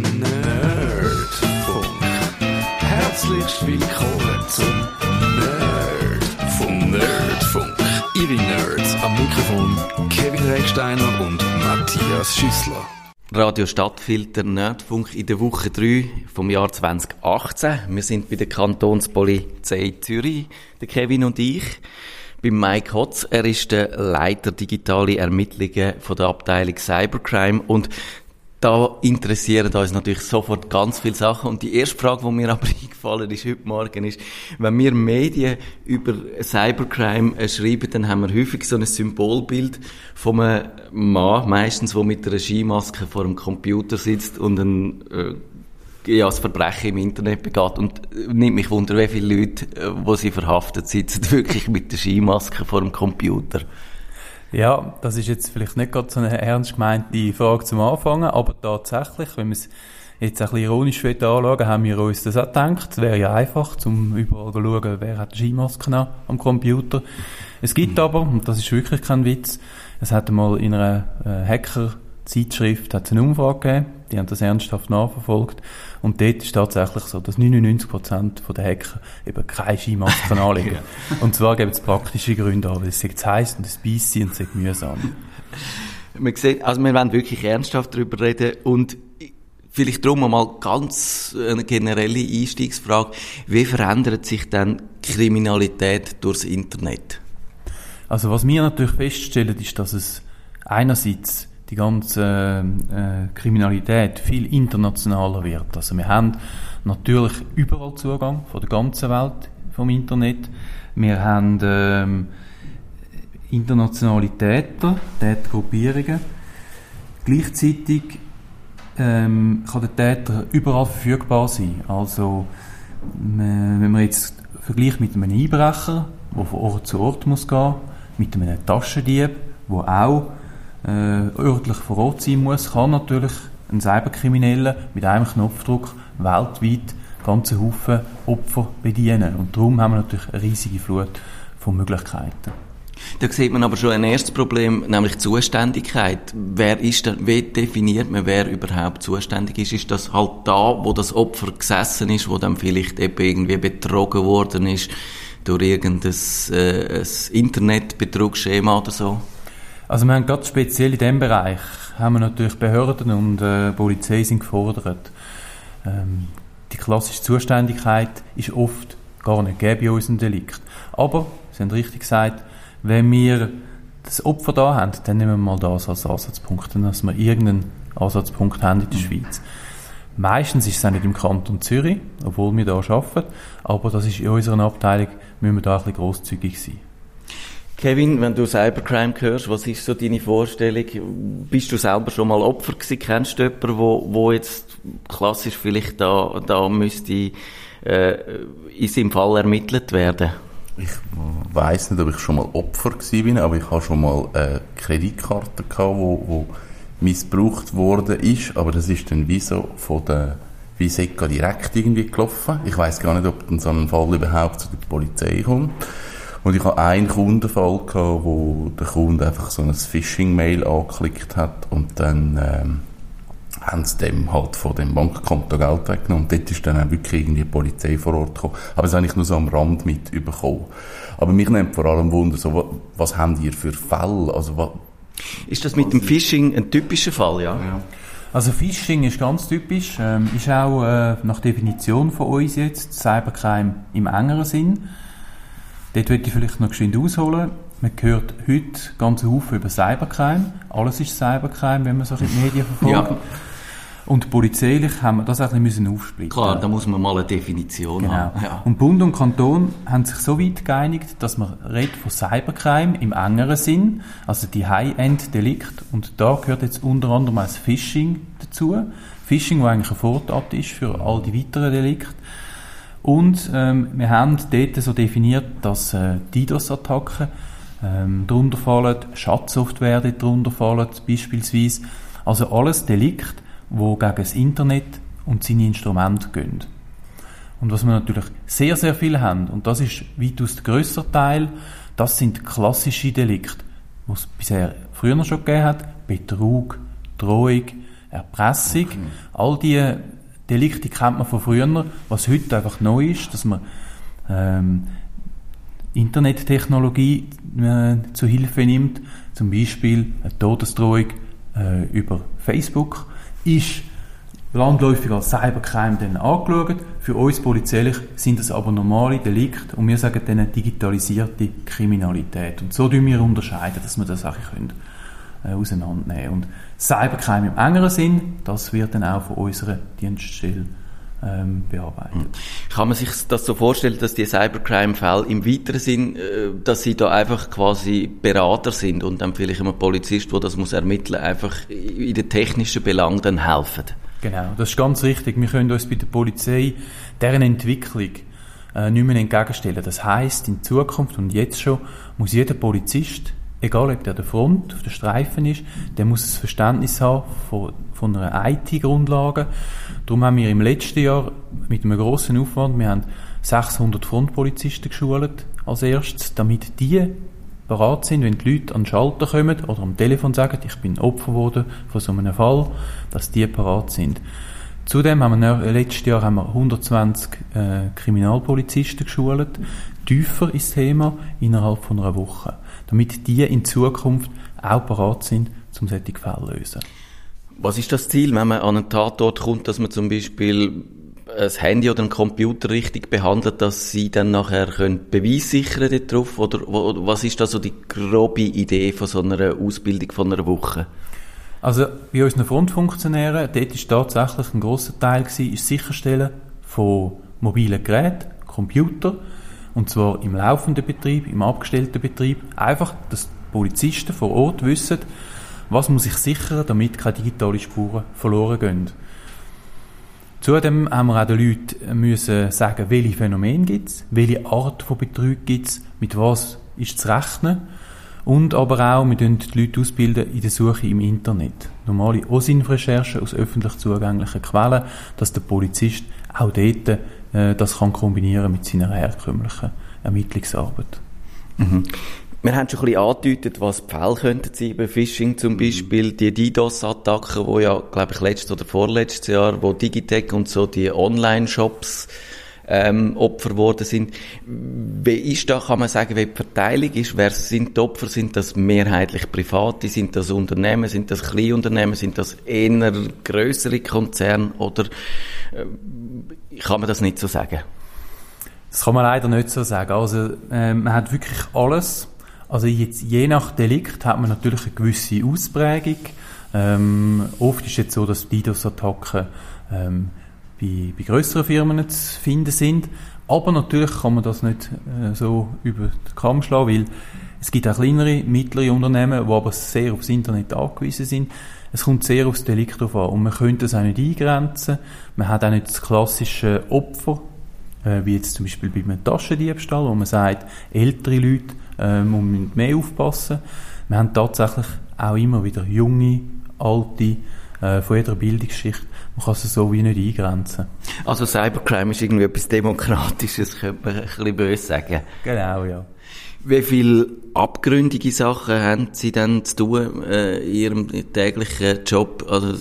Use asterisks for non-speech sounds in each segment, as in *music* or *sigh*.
Nerdfunk. Herzlich willkommen zum Nerdfunk. Nerdfunk. Ihre Nerds am Mikrofon Kevin Recksteiner und Matthias Schüssler. Radio Stadtfilter Nerdfunk in der Woche 3 vom Jahr 2018. Wir sind bei der Kantonspolizei Zürich, der Kevin und ich. Bei Mike Hotz, er ist der Leiter digitale Ermittlungen von der Abteilung Cybercrime und da interessieren uns natürlich sofort ganz viele Sachen. Und die erste Frage, die mir *laughs* aber eingefallen ist heute Morgen, ist, wenn wir Medien über Cybercrime äh, schreiben, dann haben wir häufig so ein Symbolbild von einem Mann, meistens, der mit einer Skimaske vor einem Computer sitzt und ein, äh, ja, das Verbrechen im Internet begeht. Und äh, nimmt mich wunder, wie viele Leute, äh, wo sie verhaftet sitzen, *laughs* wirklich mit der Skimaske vor dem Computer. Ja, das ist jetzt vielleicht nicht gerade so eine ernst gemeinte Frage zum Anfangen, aber tatsächlich, wenn wir es jetzt ein bisschen ironisch anschauen, haben wir uns das auch gedacht. Es wäre ja einfach, um überall zu schauen, wer hat Skimasken am Computer. Es gibt aber, und das ist wirklich kein Witz, es hat einmal in einer äh, Hacker-Zeitschrift eine Umfrage gegeben, die haben das ernsthaft nachverfolgt. Und dort ist tatsächlich so, dass 99% der Hacker eben keine Skimasken *laughs* anlegen. Und zwar gibt es praktische Gründe an, weil es zu heiß und es beißt und es mühsam. Man sieht, also wir wollen wirklich ernsthaft darüber reden und vielleicht darum mal ganz eine generelle Einstiegsfrage. Wie verändert sich dann Kriminalität durchs Internet? Also was wir natürlich feststellen, ist, dass es einerseits die ganze äh, Kriminalität viel internationaler wird. Also wir haben natürlich überall Zugang von der ganzen Welt vom Internet. Wir haben ähm, internationale Täter, Tätergruppierungen. Gleichzeitig ähm, kann der Täter überall verfügbar sein. Also wenn man jetzt vergleicht mit einem Einbrecher, der von Ort zu Ort muss gehen, mit einem Taschendieb, der auch äh, örtlich vor Ort sein muss, kann natürlich ein Cyberkrimineller mit einem Knopfdruck weltweit ganze Haufen Opfer bedienen. Und darum haben wir natürlich eine riesige Flut von Möglichkeiten. Da sieht man aber schon ein erstes Problem, nämlich Zuständigkeit. Wer ist da, wie definiert man, wer überhaupt zuständig ist? Ist das halt da, wo das Opfer gesessen ist, wo dann vielleicht eben irgendwie betrogen worden ist durch irgendein äh, Internetbetrugsschema oder so? Also wir haben ganz speziell in diesem Bereich haben wir natürlich Behörden und äh, Polizei sind gefordert. Ähm, die klassische Zuständigkeit ist oft gar nicht gegeben bei unserem Delikt. Aber, Sie haben richtig gesagt, wenn wir das Opfer da haben, dann nehmen wir mal das als Ansatzpunkt, dass wir irgendeinen Ansatzpunkt haben in der Schweiz. Meistens ist es auch nicht im Kanton Zürich, obwohl wir da arbeiten, aber das ist in unserer Abteilung, müssen wir da ein bisschen grosszügig sein. Kevin, wenn du Cybercrime hörst, was ist so deine Vorstellung? Bist du selber schon mal Opfer gewesen? Kennst du jemanden, wo, wo jetzt klassisch vielleicht da, da müsste äh, in seinem Fall ermittelt werden? Ich weiß nicht, ob ich schon mal Opfer gewesen bin, aber ich habe schon mal eine Kreditkarte gehabt, wo, wo missbraucht worden ist, aber das ist dann wie so von der Viseka direkt irgendwie gelaufen. Ich weiß gar nicht, ob dann so ein Fall überhaupt zu der Polizei kommt. Und ich hatte einen Kundenfall, gehabt, wo der Kunde einfach so ein Phishing-Mail angeklickt hat und dann ähm, haben sie dem halt von dem Bankkonto Geld weggenommen. Und dort ist dann auch wirklich irgendwie die Polizei vor Ort gekommen. Aber das habe ich nur so am Rand mit bekommen. Aber mich nimmt vor allem Wunder, so, was, was habt ihr für Fälle? Also, was, ist das mit dem Phishing ein typischer Fall, ja? ja. Also Phishing ist ganz typisch, ähm, ist auch äh, nach Definition von uns jetzt Cybercrime im engeren Sinn. Dort würde ich vielleicht noch geschwind ausholen. Man hört heute ganz Haufen über Cybercrime. Alles ist Cybercrime, wenn man so in die Medien *laughs* verfolgt. Ja. Und polizeilich haben wir das auch ein bisschen aufsplitten. Klar, da muss man mal eine Definition genau. haben. Ja. Und Bund und Kanton haben sich so weit geeinigt, dass man redet von Cybercrime im engeren Sinn, also die High-End-Delikt. Und da gehört jetzt unter anderem das Phishing dazu. Phishing, wo eigentlich eine Vortat ist für all die weiteren Delikte. Und ähm, wir haben dort so definiert, dass äh, DDoS-Attacken ähm, darunter fallen, Schatzsoftware darunter fallen, beispielsweise. Also alles Delikt, wo gegen das Internet und seine Instrumente gehen. Und was wir natürlich sehr, sehr viel haben, und das ist weitaus der grösser Teil, das sind klassische Delikte, die es bisher früher noch schon gegeben hat. Betrug, Drohung, Erpressung. Okay. All diese Delikte kennt man von früher. Was heute einfach neu ist, dass man ähm, Internettechnologie äh, zu Hilfe nimmt, zum Beispiel eine Todesdrohung äh, über Facebook, ist landläufig als Cybercrime dann angeschaut. Für uns polizeilich sind das aber normale Delikte und wir sagen dann digitalisierte Kriminalität. Und so tun wir unterscheiden, dass wir das auch können, äh, auseinandernehmen Und Cybercrime im engeren Sinn, das wird dann auch von unserer Dienststelle ähm, bearbeitet. Hm. Kann man sich das so vorstellen, dass die Cybercrime-Fälle im weiteren Sinn, äh, dass sie da einfach quasi Berater sind und dann vielleicht ein Polizist, der das muss ermitteln, einfach in den technischen Belangen dann helfen? Genau, das ist ganz richtig. Wir können uns bei der Polizei deren Entwicklung äh, nicht mehr entgegenstellen. Das heißt, in Zukunft und jetzt schon muss jeder Polizist, egal ob der der Front, auf der Streifen ist, der muss ein Verständnis haben von, von einer IT-Grundlage. Darum haben wir im letzten Jahr mit einem grossen Aufwand, wir haben 600 Frontpolizisten geschult als erstes, damit die bereit sind, wenn die Leute an den Schalter kommen oder am Telefon sagen, ich bin Opfer geworden von so einem Fall, dass die bereit sind. Zudem haben wir letztes Jahr haben wir 120 äh, Kriminalpolizisten geschult, tiefer ins Thema innerhalb von einer Woche, damit die in Zukunft auch bereit sind, um solche Fälle zu lösen. Was ist das Ziel, wenn man an einen Tatort kommt, dass man zum Beispiel ein Handy oder ein Computer richtig behandelt, dass sie dann nachher können Beweis sichern darauf? Oder was ist da so die grobe Idee von so einer Ausbildung von einer Woche? Also bei unseren Frontfunktionären, dort ist tatsächlich ein grosser Teil gewesen, ist Sicherstellen von mobilen Geräten, Computer, und zwar im laufenden Betrieb, im abgestellten Betrieb. Einfach, dass die Polizisten vor Ort wissen, was muss ich sichern, damit keine digitalen Spuren verloren gehen. Zudem haben wir auch den Leuten müssen sagen, welche Phänomene gibt es, welche Art von Betrug gibt es, mit was ist zu rechnen. Und aber auch, wir bilden die Leute ausbilden in der Suche im Internet. Normale OSINT-Recherchen aus öffentlich zugänglichen Quellen, dass der Polizist auch dort äh, das kann kombinieren mit seiner herkömmlichen Ermittlungsarbeit. Mhm. Wir haben schon ein bisschen angedeutet, was die Fälle könnten sein bei Phishing zum Beispiel. Die DDoS-Attacken, die ja, glaube ich, letztes oder vorletztes Jahr, wo Digitec und so die Online-Shops ähm, Opfer geworden sind. Wie ist da, kann man sagen, wie die Verteilung ist? Wer sind die Opfer? Sind das mehrheitlich Private? Sind das Unternehmen? Sind das Kleinunternehmen? Sind das eher größere Konzerne? Oder äh, kann man das nicht so sagen? Das kann man leider nicht so sagen. Also, äh, man hat wirklich alles. Also jetzt, je nach Delikt hat man natürlich eine gewisse Ausprägung. Ähm, oft ist es jetzt so, dass DDoS-Attacken ähm, bei, bei größeren Firmen zu finden sind. Aber natürlich kann man das nicht äh, so über den Kamm schlagen, weil es gibt auch kleinere, mittlere Unternehmen, die aber sehr aufs Internet angewiesen sind. Es kommt sehr aufs Delikt drauf an und man könnte es auch nicht eingrenzen. Man hat auch nicht das klassische Opfer, äh, wie jetzt zum Beispiel bei einem Taschendiebstahl, wo man sagt, ältere Leute äh, müssen mehr aufpassen. Wir haben tatsächlich auch immer wieder junge, alte, äh, von jeder Bildungsschicht. Man kann es so wie nicht eingrenzen. Also Cybercrime ist irgendwie etwas Demokratisches, könnte man ein bisschen böse sagen. Genau, ja. Wie viele abgründige Sachen haben Sie denn zu tun äh, in Ihrem täglichen Job? Also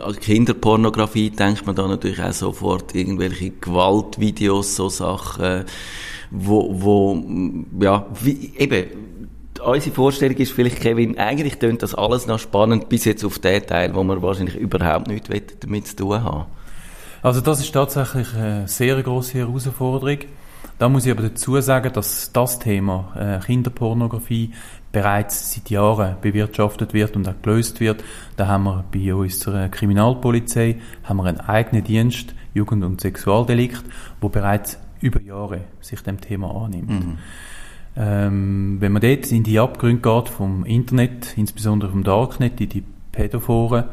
an Kinderpornografie denkt man da natürlich auch sofort irgendwelche Gewaltvideos, so Sachen, wo, wo ja, wie, eben unsere Vorstellung ist vielleicht, Kevin, eigentlich tönt das alles noch spannend, bis jetzt auf den Teil, wo wir wahrscheinlich überhaupt nichts damit zu tun haben. Also das ist tatsächlich eine sehr große Herausforderung. Da muss ich aber dazu sagen, dass das Thema äh, Kinderpornografie bereits seit Jahren bewirtschaftet wird und auch gelöst wird. Da haben wir bei unserer Kriminalpolizei haben wir einen eigenen Dienst Jugend- und Sexualdelikt, wo bereits über Jahre sich dem Thema annimmt. Mhm. Ähm, wenn man dort in die Abgründe geht vom Internet, insbesondere vom Darknet, in die Pädophoren,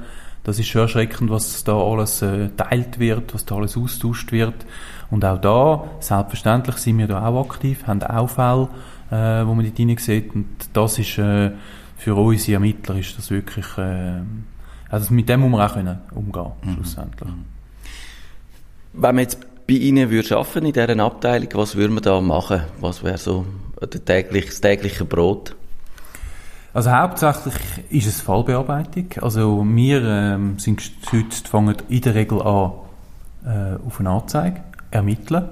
das ist schon erschreckend, was da alles äh, teilt wird, was da alles austauscht wird. Und auch da, selbstverständlich sind wir da auch aktiv, haben auch Fälle, äh, wo man dort hinein sieht. Und das ist äh, für unsere Ermittler ist das wirklich, äh, also mit dem muss man auch können umgehen, mhm. schlussendlich. Mhm. Wenn man jetzt bei Ihnen würde arbeiten in dieser Abteilung, was würde man da machen? Was wäre so der tägliche, das tägliche Brot? Also hauptsächlich ist es Fallbearbeitung. Also wir ähm, sind gestützt, fangen in der Regel an äh, auf eine Anzeige, ermitteln.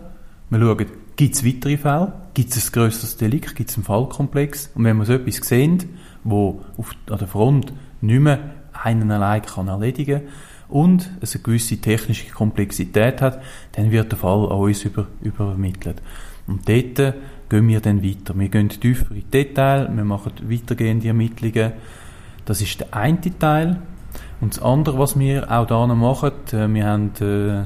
Wir schauen, gibt es weitere Fälle, gibt es ein grösseres Delikt, gibt es einen Fallkomplex. Und wenn wir so etwas sehen, wo auf, an der Front nicht mehr einen allein kann erledigen und es eine gewisse technische Komplexität hat, dann wird der Fall an uns über, übermittelt. Und dort gehen wir dann weiter. Wir gehen tiefer in die Details, wir machen weitergehende Ermittlungen. Das ist der eine Teil. Und das andere, was wir auch da noch machen, äh, wir haben äh,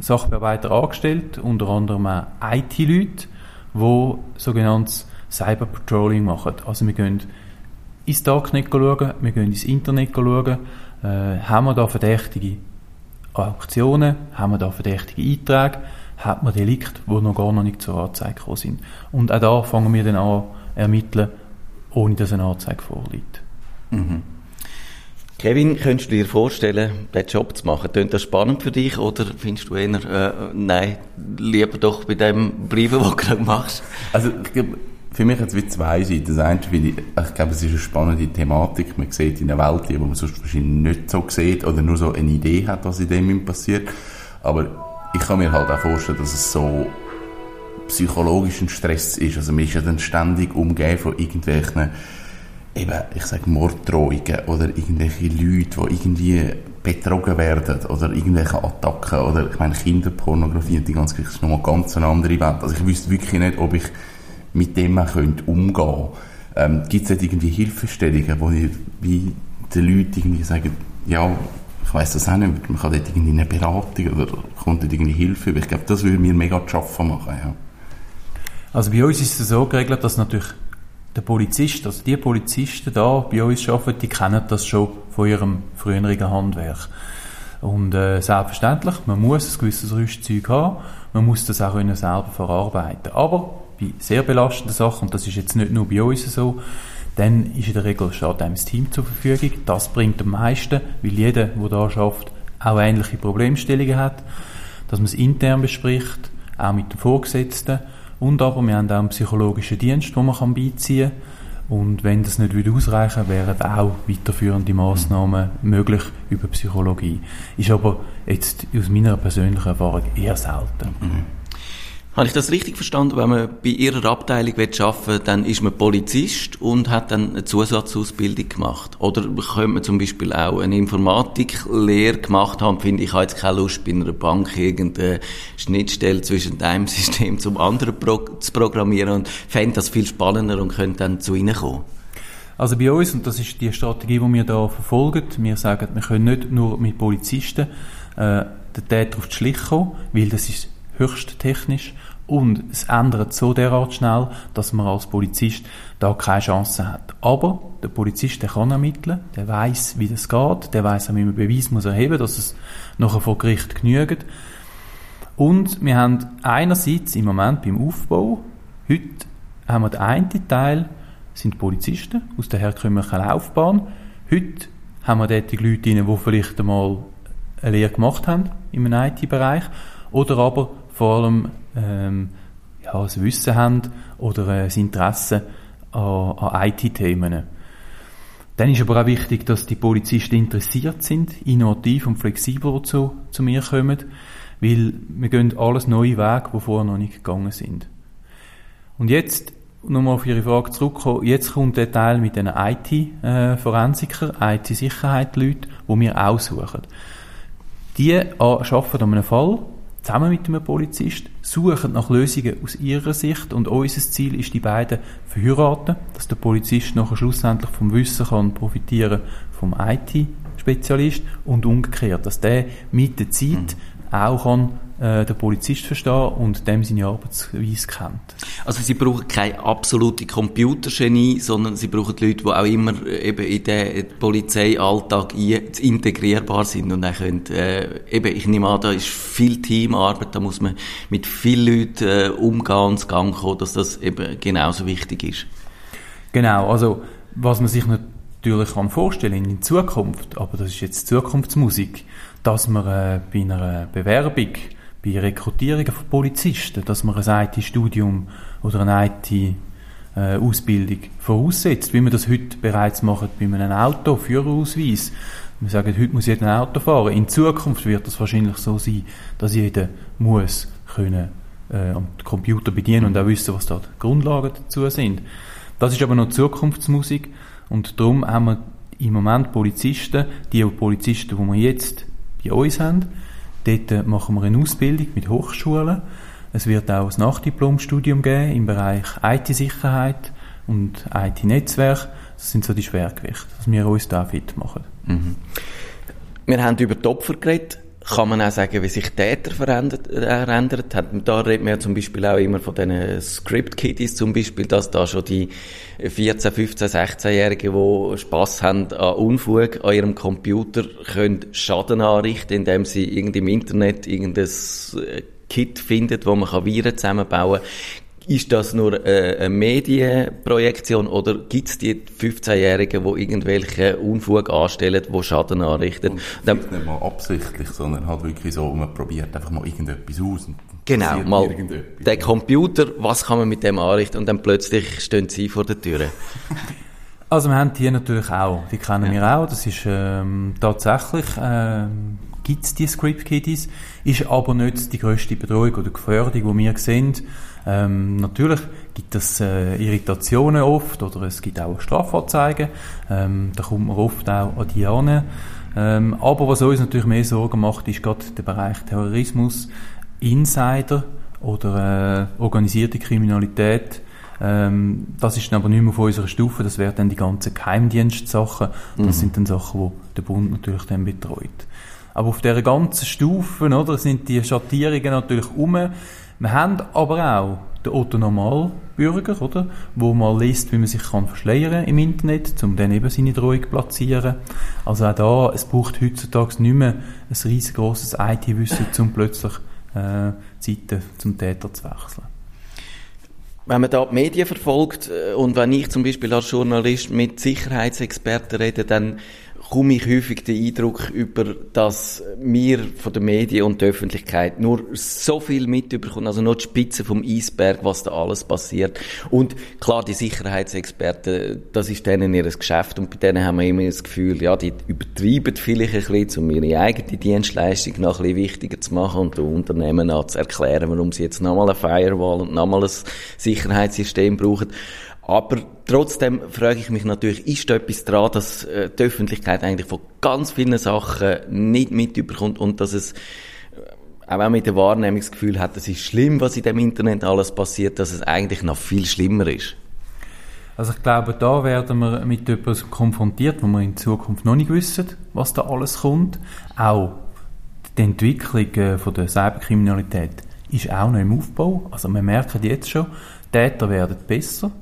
Sachbearbeiter angestellt, unter anderem auch IT-Leute, die sogenanntes Cyber Patrolling machen. Also wir gehen ins Darknet schauen, wir gehen ins Internet schauen, äh, haben wir da verdächtige Aktionen, haben wir da verdächtige Einträge, hat man Delikte, die noch gar noch nicht zur Anzeige gekommen sind. Und auch da fangen wir dann an ermitteln, ohne dass eine Anzeige vorliegt. Mhm. Kevin, könntest du dir vorstellen, den Job zu machen? Klingt das spannend für dich oder findest du eher, äh, nein, lieber doch bei dem Briefen, den *laughs* du gerade machst? Also, für mich hat es wie zwei Seiten. Das eine finde ich, ich glaube, es ist eine spannende Thematik. Man sieht in einer Welt, die man sonst wahrscheinlich nicht so sieht oder nur so eine Idee hat, was in dem passiert. Aber ich kann mir halt auch vorstellen, dass es so psychologischen Stress ist. Also man ist ja dann ständig umgeben von irgendwelchen, eben, ich sage Morddrohungen oder irgendwelche Leute, die irgendwie betrogen werden oder irgendwelche Attacken oder ich meine Kinderpornografie und die ganze Geschichte ist nochmal ganz eine andere Welt. Also ich wüsste wirklich nicht, ob ich mit dem könnte umgehen ähm, Gibt es irgendwie Hilfestellungen, wo ihr wie den Leuten irgendwie sagen, ja, ich weiß das auch nicht, man kann dort irgendwie eine Beratung oder kommt dort irgendwie Hilfe über. Ich glaube, das würde mir mega zu schaffen machen, ja. Also bei uns ist es so geregelt, dass natürlich der Polizist, also die Polizisten da bei uns arbeiten, die kennen das schon von ihrem früheren Handwerk. Und äh, selbstverständlich, man muss ein gewisses Rüstzeug haben, man muss das auch selber verarbeiten. Aber bei sehr belastenden Sachen, und das ist jetzt nicht nur bei uns so, dann ist in der Regel steht einem das Team zur Verfügung. Das bringt am meisten, weil jeder, der da schafft, auch ähnliche Problemstellungen hat, dass man es intern bespricht, auch mit den Vorgesetzten. Und aber wir haben auch einen psychologischen Dienst, den man beiziehen kann. Und wenn das nicht würde ausreichen wären auch weiterführende Massnahmen möglich über Psychologie. Ist aber jetzt aus meiner persönlichen Erfahrung eher selten. Mhm. Habe ich das richtig verstanden? Wenn man bei Ihrer Abteilung arbeiten will, dann ist man Polizist und hat dann eine Zusatzausbildung gemacht? Oder könnte man zum Beispiel auch eine Informatiklehre gemacht haben, finde ich, habe jetzt keine Lust, bei einer Bank irgendeine Schnittstelle zwischen einem *laughs* System zum anderen zu programmieren und fände das viel spannender und könnte dann zu Ihnen kommen? Also bei uns, und das ist die Strategie, die wir da verfolgen, wir sagen, wir können nicht nur mit Polizisten äh, den Täter auf die Schliche kommen, weil das ist höchst technisch und es ändert so derart schnell, dass man als Polizist da keine Chance hat. Aber der Polizist, der kann ermitteln, der weiß, wie das geht, der weiß wie man Beweis muss erheben, dass es nachher vor Gericht genügt. Und wir haben einerseits im Moment beim Aufbau, heute haben wir den einen Teil, sind Polizisten aus der herkömmlichen Laufbahn. Heute haben wir dort die Leute die vielleicht einmal eine Lehre gemacht haben im IT-Bereich oder aber vor allem ähm, ja, das Wissen haben oder äh, das Interesse an, an IT-Themen. Dann ist aber auch wichtig, dass die Polizisten interessiert sind, innovativ und flexibel zu, zu mir kommen, weil wir gehen alles neue Wege, die vorher noch nicht gegangen sind. Und jetzt, nochmal auf Ihre Frage zurückkommen, jetzt kommt der Teil mit den IT-Forensikern, IT-Sicherheit-Leuten, die wir aussuchen. Die arbeiten an einem Fall, zusammen mit einem Polizist, suchen nach Lösungen aus ihrer Sicht und unser Ziel ist, die beiden verheiraten, dass der Polizist nachher schlussendlich vom Wissen kann profitieren vom IT-Spezialist und umgekehrt, dass der mit der Zeit mhm. auch kann äh, der Polizist verstehen und dem seine Arbeitsweise kennt. Also Sie brauchen keine absolute Computergenie, sondern Sie brauchen Leute, die auch immer eben in den Polizeialltag integrierbar sind und dann können, äh, eben, ich nehme an, da ist viel Teamarbeit, da muss man mit vielen Leuten äh, umgehen und Gang kommen, dass das eben genauso wichtig ist. Genau, also was man sich natürlich kann vorstellen in Zukunft, aber das ist jetzt Zukunftsmusik, dass man äh, bei einer Bewerbung bei Rekrutierungen von Polizisten, dass man ein IT-Studium oder eine IT äh, Ausbildung voraussetzt, wie wir das heute bereits machen bei einem Auto, Führerausweis. Wir sagen, heute muss jeder ein Auto fahren. In Zukunft wird es wahrscheinlich so sein, dass jeder muss können äh, am Computer bedienen und auch wissen, was da die Grundlagen dazu sind. Das ist aber noch Zukunftsmusik und darum haben wir im Moment Polizisten, die Polizisten, die wir jetzt bei uns haben, dort machen wir eine Ausbildung mit Hochschulen. Es wird auch ein Nachdiplomstudium geben im Bereich IT-Sicherheit und IT-Netzwerk. Das sind so die Schwergewichte, dass wir uns da fit machen. Mhm. Wir haben über die Opfer geredet kann man auch sagen, wie sich Täter verändert, verändert hat. Da man ja zum Beispiel auch immer von diesen Script-Kiddies zum Beispiel, dass da schon die 14, 15, 16-Jährigen, die Spass haben an Unfug an ihrem Computer, können Schaden anrichten, indem sie irgendwie im Internet irgendein Kit findet, wo man Viren zusammenbauen kann. Ist das nur äh, eine Medienprojektion oder gibt es die 15-Jährigen, die irgendwelche Unfug anstellen, die Schaden anrichten? Und nicht mal absichtlich, sondern halt wirklich so, man probiert einfach mal irgendetwas aus. genau, mal der Computer, was kann man mit dem anrichten und dann plötzlich stehen sie vor der Tür. *laughs* Also wir haben die natürlich auch, die kennen ja. wir auch, das ist ähm, tatsächlich... Ähm, gibt es die Script Kiddies, ist aber nicht die grösste Bedrohung oder Gefährdung, die wir sehen. Ähm, natürlich gibt es äh, Irritationen oft oder es gibt auch Strafanzeigen. Ähm, da kommt man oft auch an die an. Ähm, aber was uns natürlich mehr Sorgen macht, ist gerade der Bereich Terrorismus, Insider oder äh, organisierte Kriminalität. Ähm, das ist dann aber nicht mehr auf unserer Stufe, das wären dann die ganzen Geheimdienstsachen. Das mhm. sind dann Sachen, die der Bund natürlich dann betreut. Aber auf dieser ganzen Stufe, oder, sind die Schattierungen natürlich um. Wir haben aber auch den Otto Normalbürger, oder, wo mal liest, wie man sich kann verschleiern im Internet, um dann eben seine Drohung zu platzieren. Also auch da, es braucht heutzutage nicht mehr ein riesengroßes IT-Wissen, um plötzlich äh, Seiten zum Täter zu wechseln. Wenn man da die Medien verfolgt äh, und wenn ich zum Beispiel als Journalist mit Sicherheitsexperten rede, dann komme ich häufig den Eindruck über, dass wir von den Medien und der Öffentlichkeit nur so viel mitbekommen, also nur die Spitze vom Eisberg, was da alles passiert. Und klar, die Sicherheitsexperten, das ist denen ihr Geschäft und bei denen haben wir immer das Gefühl, ja, die übertreiben vielleicht ein bisschen, um ihre eigene Dienstleistung noch ein bisschen wichtiger zu machen und den Unternehmen auch zu erklären, warum sie jetzt nochmal eine Firewall und nochmal ein Sicherheitssystem brauchen. Aber trotzdem frage ich mich natürlich, ist da etwas dran, dass äh, die Öffentlichkeit eigentlich von ganz vielen Sachen nicht mitbekommt und dass es äh, auch mit dem Wahrnehmungsgefühl hat, es ist schlimm, was in dem Internet alles passiert, dass es eigentlich noch viel schlimmer ist? Also ich glaube, da werden wir mit etwas konfrontiert, wo wir in Zukunft noch nicht wissen, was da alles kommt. Auch die Entwicklung äh, von der Cyberkriminalität ist auch noch im Aufbau. Also wir merken jetzt schon, Täter werden besser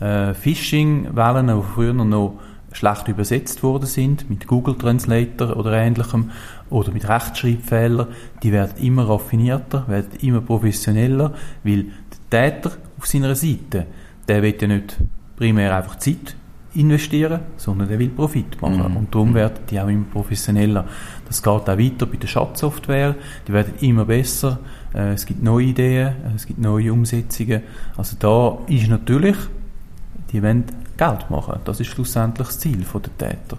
äh, Phishing-Wellen, die früher noch schlecht übersetzt worden sind, mit Google Translator oder ähnlichem, oder mit Rechtschreibfehlern, die werden immer raffinierter, werden immer professioneller, weil der Täter auf seiner Seite, der will ja nicht primär einfach Zeit investieren, sondern der will Profit machen. Mhm. Und darum werden die auch immer professioneller. Das geht auch weiter bei der Schatzsoftware. Die werden immer besser. Äh, es gibt neue Ideen, es gibt neue Umsetzungen. Also da ist natürlich die wollen Geld machen. Das ist schlussendlich das Ziel der Täter.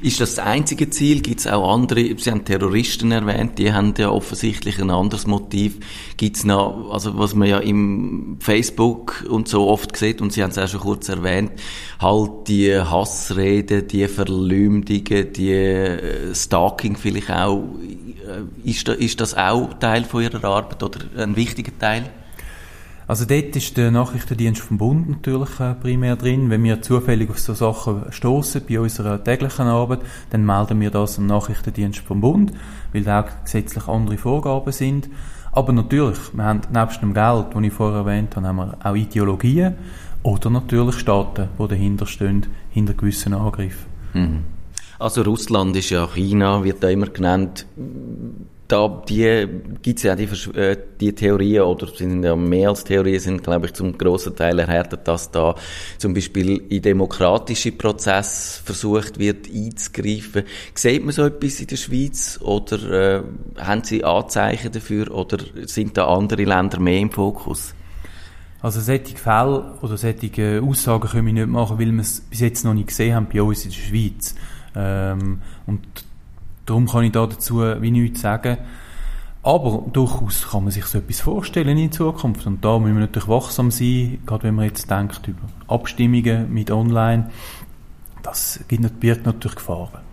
Ist das das einzige Ziel? Gibt es auch andere? Sie haben Terroristen erwähnt, die haben ja offensichtlich ein anderes Motiv. Gibt es noch, also was man ja im Facebook und so oft sieht, und Sie haben es auch schon kurz erwähnt, halt die Hassreden, die Verleumdungen, die äh, Stalking vielleicht auch. Äh, ist, da, ist das auch Teil von Ihrer Arbeit oder ein wichtiger Teil? Also dort ist der Nachrichtendienst vom Bund natürlich äh, primär drin. Wenn wir zufällig auf so Sachen stoßen bei unserer täglichen Arbeit, dann melden wir das am Nachrichtendienst vom Bund, weil da auch gesetzlich andere Vorgaben sind. Aber natürlich, wir haben nebst dem Geld, das ich vorher erwähnt habe, haben wir auch Ideologien oder natürlich Staaten, die dahinter stehen, hinter gewissen Angriffen. Mhm. Also Russland ist ja China, wird da immer genannt da die gibt's ja die, äh, die Theorien oder sind ja mehr als Theorien sind glaube ich zum großen Teil erhärtet, dass da zum Beispiel in demokratische Prozesse versucht wird einzugreifen. Sieht man so etwas in der Schweiz oder äh, haben Sie Anzeichen dafür oder sind da andere Länder mehr im Fokus? Also solche Fälle oder solche Aussagen können wir nicht machen, weil wir es bis jetzt noch nicht gesehen haben bei uns in der Schweiz. Ähm, und darum kann ich da dazu wie nichts sagen. Aber durchaus kann man sich so etwas vorstellen in Zukunft. Und da müssen wir natürlich wachsam sein, gerade wenn man jetzt denkt über Abstimmungen mit Online. Das birgt natürlich Gefahren.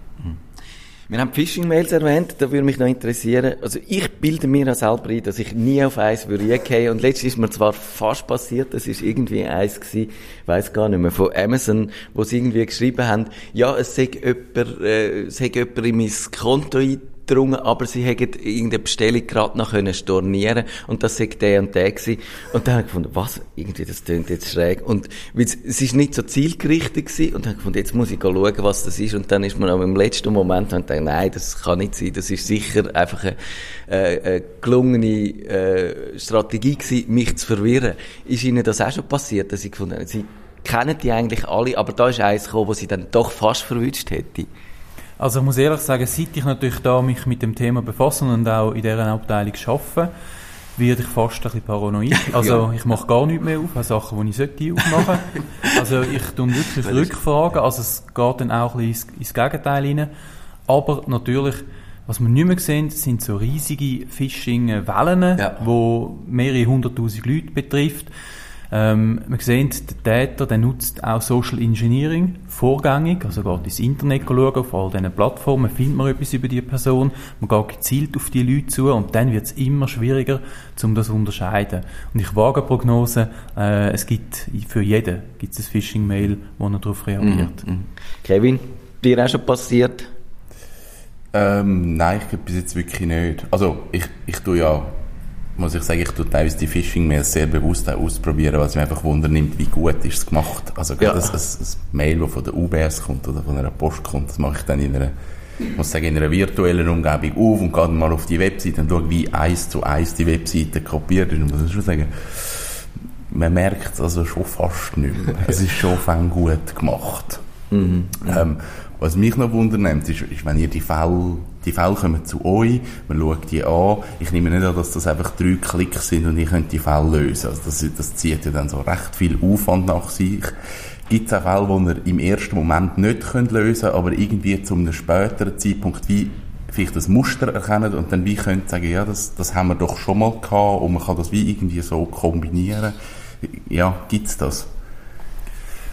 Wir haben Phishing-Mails erwähnt, da würde mich noch interessieren. Also ich bilde mir auch selber ein, dass ich nie auf eins würde gehen. Und letztens ist mir zwar fast passiert, das ist irgendwie eins gewesen, weiß gar nicht mehr, von Amazon, wo sie irgendwie geschrieben haben, ja, es sei jemand, äh, es sei jemand in mein Konto ein gedrungen, aber sie hätten irgendeine Bestellung gerade noch können stornieren und das sei der und der gewesen. Und dann habe ich gefunden, was? Irgendwie, das klingt jetzt schräg. Und es ist nicht so zielgerichtet gewesen und dann habe ich gefunden, jetzt muss ich schauen, was das ist. Und dann ist man auch im letzten Moment und gedacht, nein, das kann nicht sein. Das ist sicher einfach eine, äh, eine gelungene äh, Strategie gewesen, mich zu verwirren. Ist Ihnen das auch schon passiert, dass Sie gefunden haben, Sie kennen die eigentlich alle, aber da ist eins gekommen, wo Sie dann doch fast verwünscht hätte? Also ich muss ehrlich sagen, seit ich natürlich da mich mit dem Thema befasse und auch in dieser Abteilung arbeite, werde ich fast ein bisschen paranoid. *laughs* Also ja. ich mache gar nichts mehr auf, Sachen, die ich sollte aufmachen *laughs* Also ich tue wirklich Rückfragen, also es geht dann auch ein bisschen ins, ins Gegenteil rein. Aber natürlich, was wir nicht mehr sehen, sind so riesige Phishing-Wellen, ja. wo mehrere hunderttausend Leute betrifft. Ähm, wir sehen, der Täter der nutzt auch Social Engineering vorgängig, also geht ins Internet schauen, auf all diesen Plattformen findet man etwas über die Person, man geht gezielt auf die Leute zu und dann wird es immer schwieriger, um das zu unterscheiden. Und ich wage eine Prognose, äh, es gibt für jeden gibt's ein Phishing-Mail, wo er darauf reagiert. Mhm. Kevin, dir auch schon passiert? Ähm, nein, ich glaube bis jetzt wirklich nicht. Also ich, ich tue ja muss ich sagen, ich tue teilweise die Phishing-Mails sehr bewusst ausprobieren, weil es mich einfach wundernimmt, wie gut ist es gemacht. Also gerade ja. ein, ein, ein, Mail, das von der UBS kommt oder von einer Post kommt, das mache ich dann in einer, muss sagen, in einer virtuellen Umgebung auf und gehe dann mal auf die Webseite und schaue, wie eins zu eins die Webseite kopiert ist. Und muss ich schon sagen, man merkt es also schon fast nicht mehr. *laughs* es ist schon fang gut gemacht. Mhm. Ähm, was mich noch wundernimmt, ist, ist, wenn ihr die Fälle, die Fälle kommen zu euch, man schaut die an, ich nehme nicht an, dass das einfach drei Klicks sind und ihr könnt die Fälle lösen. Also das, das zieht ja dann so recht viel Aufwand nach sich. Gibt es auch Fälle, die ihr im ersten Moment nicht könnt lösen könnt, aber irgendwie zu einem späteren Zeitpunkt wie vielleicht das Muster erkennen und dann wie könnt sagen, ja, das, das haben wir doch schon mal gehabt und man kann das wie irgendwie so kombinieren. Ja, gibt's das?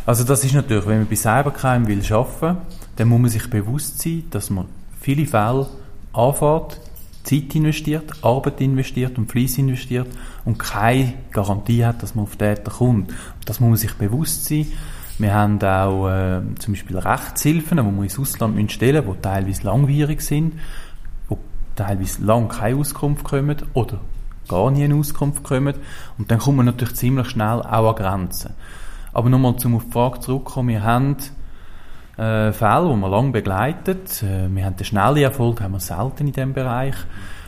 Also das ist natürlich, wenn man bei Cybercrime will arbeiten, dann muss man sich bewusst sein, dass man viele Fälle anfährt, Zeit investiert, Arbeit investiert und Fleiss investiert und keine Garantie hat, dass man auf Täter kommt. Das muss man sich bewusst sein. Wir haben auch äh, zum Beispiel Rechtshilfen, die wir ins Ausland stellen müssen, die teilweise langwierig sind, die teilweise lang keine Auskunft kommen oder gar nie eine Auskunft kommen. Und dann kommt man natürlich ziemlich schnell auch an Grenzen. Aber nochmal zum Frage zurückkommen, wir haben äh, Fälle, die man lange begleitet. Äh, wir haben den schnellen Erfolg, haben wir selten in diesem Bereich.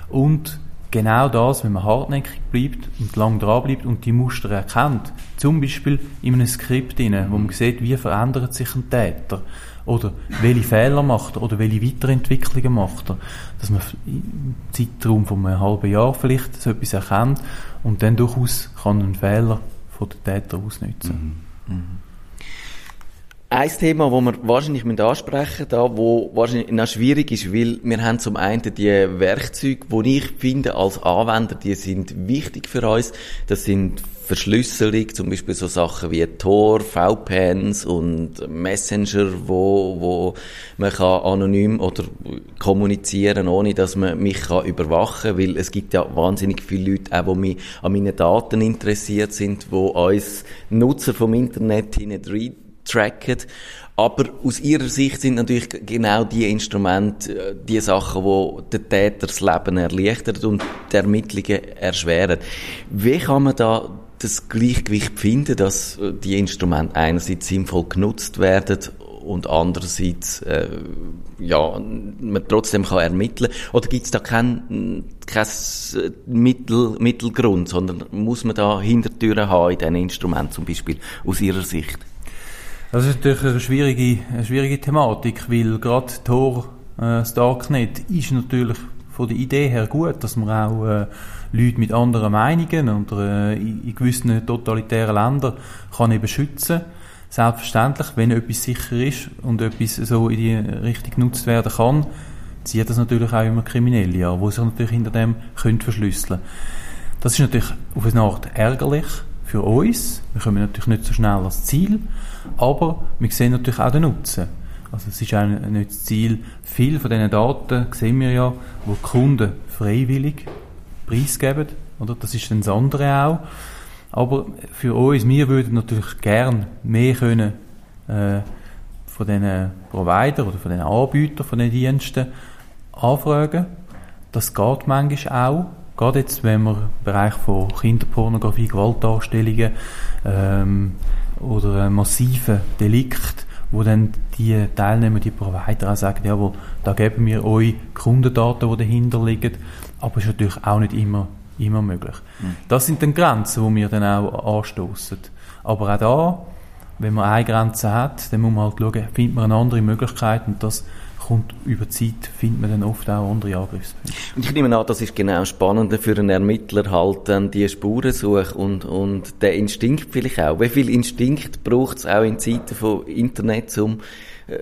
Und genau das, wenn man hartnäckig bleibt und lang dran bleibt und die Muster erkennt, zum Beispiel in einem Skript, rein, wo man sieht, wie verändert sich ein Täter oder welche Fehler macht er oder welche Weiterentwicklungen macht er, dass man im Zeitraum von einem halben Jahr vielleicht so etwas erkennt und dann durchaus kann einen Fehler von den Täter ausnutzen. Mhm. Mhm. Ein Thema, das wir wahrscheinlich ansprechen müssen, da, wo wahrscheinlich noch schwierig ist, weil wir haben zum einen die Werkzeuge, die ich finde, als Anwender, die sind wichtig für uns. Das sind Verschlüsselung, zum Beispiel so Sachen wie Tor, VPNs und Messenger, wo, wo man kann anonym oder kommunizieren, ohne dass man mich kann überwachen kann, weil es gibt ja wahnsinnig viele Leute, auch, die mich an meinen Daten interessiert sind, wo uns Nutzer vom Internet hinein tracken. Aber aus ihrer Sicht sind natürlich genau die Instrumente, äh, die Sachen, die den Täter das Leben erleichtern und die Ermittlungen erschweren. Wie kann man da das Gleichgewicht finden, dass äh, die Instrumente einerseits sinnvoll genutzt werden und andererseits äh, ja man trotzdem kann ermitteln oder gibt es da kein, kein Mittel, Mittelgrund, sondern muss man da Hintertüren haben in diesen Instrumenten zum Beispiel aus Ihrer Sicht? Das ist natürlich eine schwierige, eine schwierige Thematik, weil gerade Tor, äh, das Darknet, ist natürlich von der Idee her gut, dass man auch äh, Leute mit anderen Meinungen oder äh, in gewissen totalitären Ländern kann eben schützen. Selbstverständlich, wenn etwas sicher ist und etwas so in die Richtung genutzt werden kann, zieht das natürlich auch immer Kriminelle an, die sich natürlich hinter dem können verschlüsseln Das ist natürlich auf eine Art ärgerlich für uns. Wir kommen natürlich nicht so schnell ans Ziel, aber wir sehen natürlich auch den Nutzen. Also es ist auch nicht das Ziel. Viel von diesen Daten sehen wir ja, wo die Kunden freiwillig preisgeben, oder? Das ist dann das andere auch. Aber für uns, wir würden natürlich gern mehr können, äh, von diesen Provider oder von den Anbietern von den Diensten anfragen. Das geht manchmal auch. Gerade jetzt, wenn wir im Bereich von Kinderpornografie, Gewaltdarstellungen ähm, oder massiven Delikt, wo dann die Teilnehmer, die Provider auch sagen, jawohl, da geben wir euch Kundendaten, die dahinter liegen, aber es ist natürlich auch nicht immer, immer möglich. Mhm. Das sind dann Grenzen, die wir dann auch anstoßen. Aber auch da, wenn man eine Grenze hat, dann muss man halt schauen, findet man eine andere Möglichkeit und das kommt über Zeit, findet man dann oft auch andere Angriffspunkte. Und ich nehme an, das ist genau spannend für einen Ermittler halt dann die Spurensuche und, und der Instinkt vielleicht auch. Wie viel Instinkt braucht es auch in Zeiten von Internet, um äh,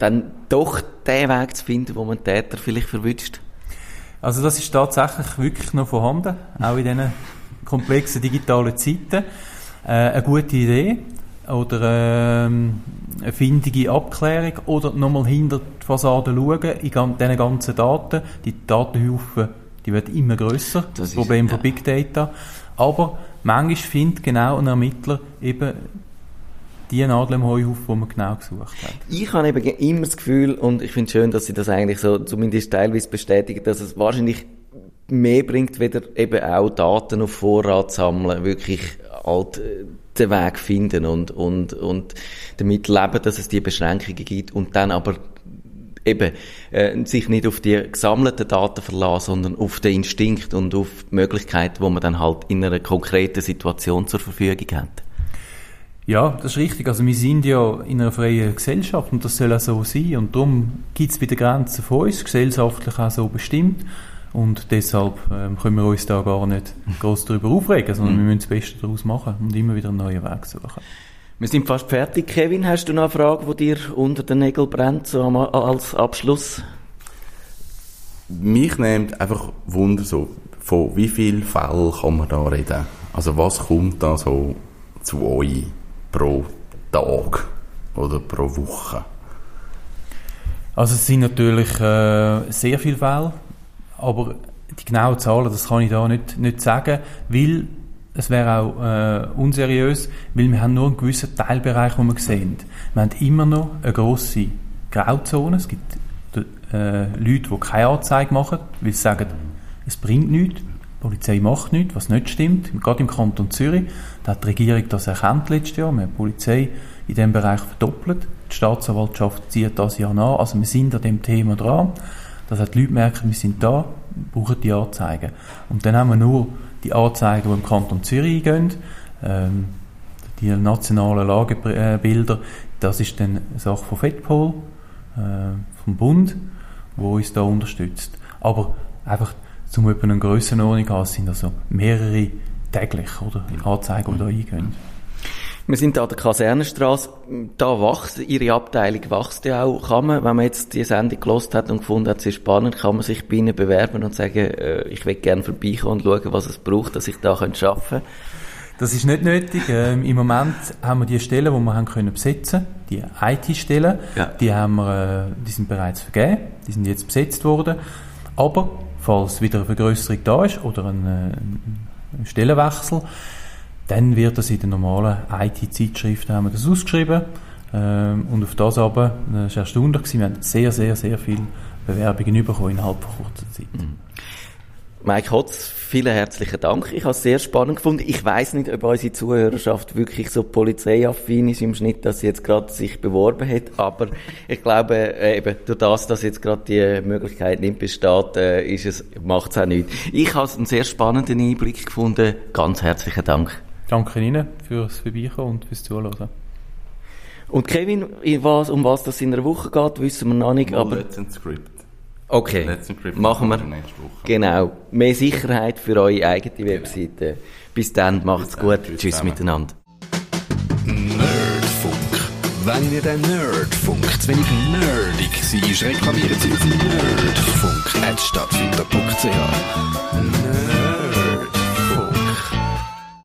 dann doch den Weg zu finden, wo man Täter vielleicht verwünscht? Also das ist tatsächlich wirklich noch vorhanden, auch in diesen komplexen digitalen Zeiten. Äh, eine gute Idee oder ähm, eine findige Abklärung oder nochmal hinter die Fassade schauen, in diesen ganzen Daten. Die Datenhaufen, die werden immer grösser, das, das Problem ist, ja. von Big Data. Aber manchmal findet genau ein Ermittler eben die Nadel im Heuhaufen, die man genau gesucht hat. Ich habe eben immer das Gefühl, und ich finde es schön, dass Sie das eigentlich so zumindest teilweise bestätigen, dass es wahrscheinlich mehr bringt, wieder eben auch Daten auf Vorrat sammeln, wirklich halt äh, den Weg finden und, und, und damit leben, dass es die Beschränkungen gibt und dann aber eben äh, sich nicht auf die gesammelten Daten verlassen, sondern auf den Instinkt und auf die Möglichkeit, wo man dann halt in einer konkreten Situation zur Verfügung hat. Ja, das ist richtig. Also wir sind ja in einer freien Gesellschaft und das soll auch so sein und darum gibt es bei den Grenzen von uns gesellschaftlich auch so bestimmt und deshalb ähm, können wir uns da gar nicht *laughs* groß darüber aufregen, sondern mhm. wir müssen das Beste daraus machen und immer wieder einen neuen Weg suchen. Wir sind fast fertig. Kevin, hast du noch eine Frage, die dir unter den Nägeln brennt, so als Abschluss? Mich nimmt einfach Wunder so, von wie vielen Fällen kann man da reden? Also was kommt da so zu euch pro Tag oder pro Woche? Also es sind natürlich äh, sehr viele Fälle. Aber die genauen Zahlen, das kann ich da nicht, nicht sagen, weil es wäre auch äh, unseriös, weil wir haben nur einen gewissen Teilbereich, den wir sehen. Wir haben immer noch eine grosse Grauzone. Es gibt äh, Leute, die keine Anzeige machen, weil sie sagen, es bringt nichts. Die Polizei macht nichts, was nicht stimmt. Gerade im Kanton Zürich, da hat die Regierung das erkannt letztes Jahr. Wir haben die Polizei in diesem Bereich verdoppelt. Die Staatsanwaltschaft zieht das ja nach. Also wir sind an dem Thema dran dass die Leute merken, wir sind da, brauchen die Anzeigen. Und dann haben wir nur die Anzeigen, die im Kanton Zürich gehen, ähm, die nationalen Lagebilder, das ist dann eine Sache von FEDPOL, äh, vom Bund, wo uns da unterstützt. Aber einfach, zum etwa eine Grössenordnung haben, sind also mehrere täglich, oder? Anzeigen, die da eingehen. Wir sind an der Kasernenstraße. Da wächst, Ihre Abteilung wächst ja auch. Kann man, wenn man jetzt die Sendung gelost hat und gefunden hat, es ist spannend, kann man sich bei Ihnen bewerben und sagen, äh, ich will gerne vorbeikommen und schauen, was es braucht, dass ich da arbeiten kann? Das ist nicht nötig. Ähm, Im Moment haben wir die Stellen, die wir haben können besetzen, die IT-Stellen, ja. die haben wir, äh, die sind bereits vergeben, die sind jetzt besetzt worden. Aber falls wieder eine Vergrößerung da ist oder ein, äh, ein Stellenwechsel, dann wird das in den normalen IT-Zeitschriften das ausgeschrieben. Ähm, und auf das aber, das war erstaunlich, wir haben sehr, sehr, sehr viele Bewerbungen bekommen innerhalb von kurzer Zeit. Mhm. Mike Hotz, vielen herzlichen Dank. Ich habe es sehr spannend gefunden. Ich weiß nicht, ob unsere Zuhörerschaft wirklich so polizeiaffin ist im Schnitt, dass sie jetzt gerade sich beworben hat. Aber ich glaube, äh, eben durch das, dass jetzt gerade die Möglichkeit nicht besteht, äh, ist es, macht es auch nicht. Ich habe einen sehr spannenden Einblick gefunden. Ganz herzlichen Dank. Danke Ihnen fürs Vorbeikommen und fürs Zuhören. Und Kevin, was, um was das in einer Woche geht, wissen wir noch nicht. Bullet aber and Script. Okay, Let's Encrypt machen wir. Genau. Mehr Sicherheit für eure eigene Webseite. Bis dann, macht's Bis gut. dann. Tschüss Tschüss zusammen. miteinander. Nerdfunk. Wenn Ihnen der Nerdfunk zu wenig nerdig war, reklamieren Sie auf nerdfunk.stadtfilter.ch.